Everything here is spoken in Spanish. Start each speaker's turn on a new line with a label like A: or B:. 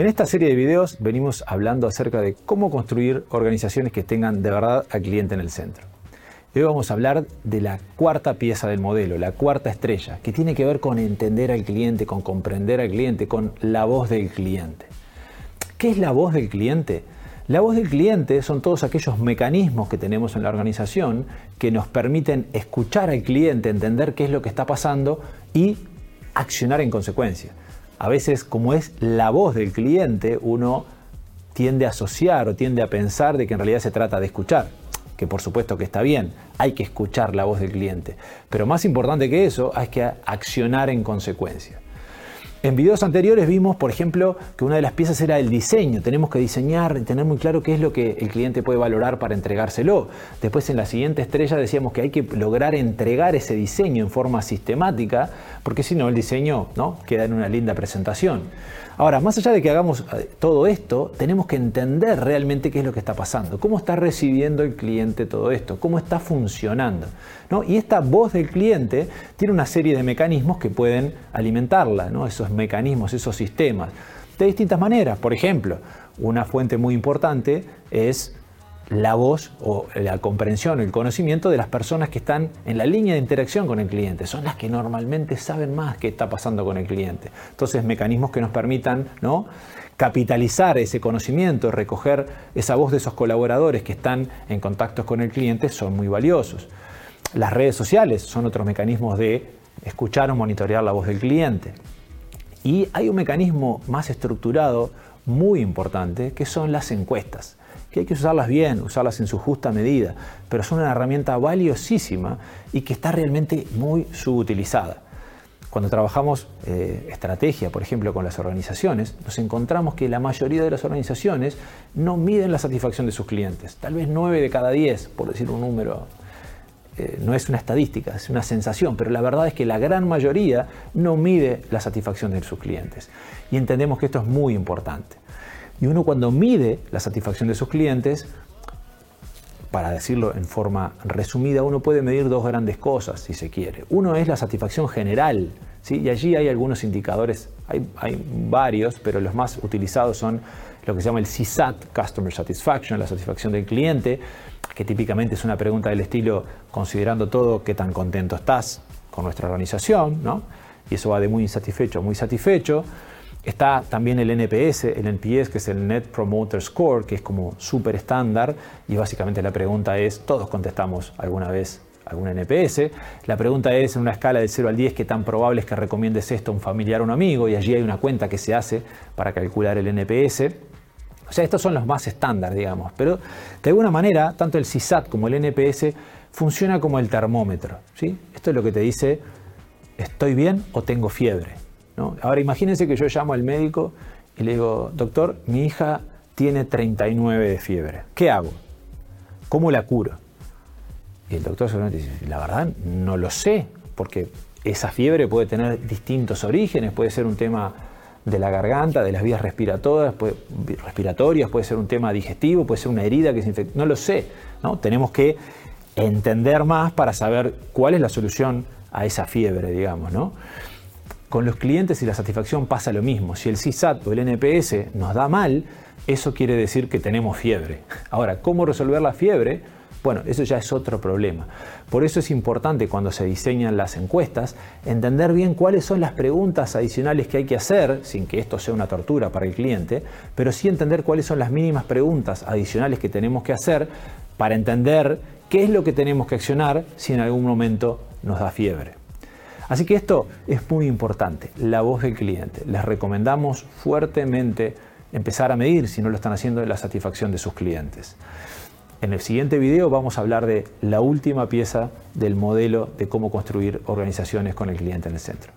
A: En esta serie de videos venimos hablando acerca de cómo construir organizaciones que tengan de verdad al cliente en el centro. Hoy vamos a hablar de la cuarta pieza del modelo, la cuarta estrella, que tiene que ver con entender al cliente, con comprender al cliente, con la voz del cliente. ¿Qué es la voz del cliente? La voz del cliente son todos aquellos mecanismos que tenemos en la organización que nos permiten escuchar al cliente, entender qué es lo que está pasando y accionar en consecuencia a veces como es la voz del cliente, uno tiende a asociar o tiende a pensar de que en realidad se trata de escuchar, que por supuesto que está bien, hay que escuchar la voz del cliente, pero más importante que eso hay que accionar en consecuencia. En videos anteriores vimos, por ejemplo, que una de las piezas era el diseño. Tenemos que diseñar, tener muy claro qué es lo que el cliente puede valorar para entregárselo. Después en la siguiente estrella decíamos que hay que lograr entregar ese diseño en forma sistemática, porque si no el diseño ¿no? queda en una linda presentación. Ahora, más allá de que hagamos eh, todo esto, tenemos que entender realmente qué es lo que está pasando, cómo está recibiendo el cliente todo esto, cómo está funcionando. Y esta voz del cliente tiene una serie de mecanismos que pueden alimentarla, ¿no? esos mecanismos, esos sistemas, de distintas maneras. Por ejemplo, una fuente muy importante es la voz o la comprensión, el conocimiento de las personas que están en la línea de interacción con el cliente. Son las que normalmente saben más qué está pasando con el cliente. Entonces, mecanismos que nos permitan ¿no? capitalizar ese conocimiento, recoger esa voz de esos colaboradores que están en contacto con el cliente son muy valiosos. Las redes sociales son otros mecanismos de escuchar o monitorear la voz del cliente. Y hay un mecanismo más estructurado, muy importante, que son las encuestas que hay que usarlas bien, usarlas en su justa medida, pero son una herramienta valiosísima y que está realmente muy subutilizada. Cuando trabajamos eh, estrategia, por ejemplo, con las organizaciones, nos encontramos que la mayoría de las organizaciones no miden la satisfacción de sus clientes. Tal vez 9 de cada 10, por decir un número, eh, no es una estadística, es una sensación, pero la verdad es que la gran mayoría no mide la satisfacción de sus clientes. Y entendemos que esto es muy importante. Y uno cuando mide la satisfacción de sus clientes, para decirlo en forma resumida, uno puede medir dos grandes cosas, si se quiere. Uno es la satisfacción general, y allí hay algunos indicadores, hay, hay, varios, pero los más utilizados son lo que se llama el CSAT, Customer Satisfaction, la satisfacción del cliente, que típicamente es una pregunta del estilo, considerando todo, qué tan contento estás con nuestra organización, ¿no? y eso va de muy insatisfecho a muy satisfecho. Está también el NPS, el NPS que es el Net Promoter Score, que es como súper estándar y básicamente la pregunta es, todos contestamos alguna vez algún NPS. La pregunta es, en una escala del 0 al 10, ¿qué tan probable es que recomiendes esto a un familiar o un amigo? Y allí hay una cuenta que se hace para calcular el NPS. O sea, estos son los más estándar, digamos. Pero de alguna manera, tanto el CISAT como el NPS funciona como el termómetro. ¿sí? Esto es lo que te dice, ¿estoy bien o tengo fiebre? Ahora imagínense que yo llamo al médico y le digo, doctor, mi hija tiene 39 de fiebre. ¿Qué hago? ¿Cómo la curo? Y el doctor seguramente dice, la verdad no lo sé, porque esa fiebre puede tener distintos orígenes, puede ser un tema de la garganta, de las vías respiratorias, puede, respiratorias, puede ser un tema digestivo, puede ser una herida que se infecta, no lo sé, ¿no? Tenemos que entender más para saber cuál es la solución a esa fiebre, digamos, ¿no? Con los clientes y la satisfacción pasa lo mismo. Si el CSAT o el NPS nos da mal, eso quiere decir que tenemos fiebre. Ahora, ¿cómo resolver la fiebre? Bueno, eso ya es otro problema. Por eso es importante cuando se diseñan las encuestas entender bien cuáles son las preguntas adicionales que hay que hacer, sin que esto sea una tortura para el cliente, pero sí entender cuáles son las mínimas preguntas adicionales que tenemos que hacer para entender qué es lo que tenemos que accionar si en algún momento nos da fiebre. Así que esto es muy importante, la voz del cliente. Les recomendamos fuertemente empezar a medir, si no lo están haciendo, la satisfacción de sus clientes. En el siguiente video vamos a hablar de la última pieza del modelo de cómo construir organizaciones con el cliente en el centro.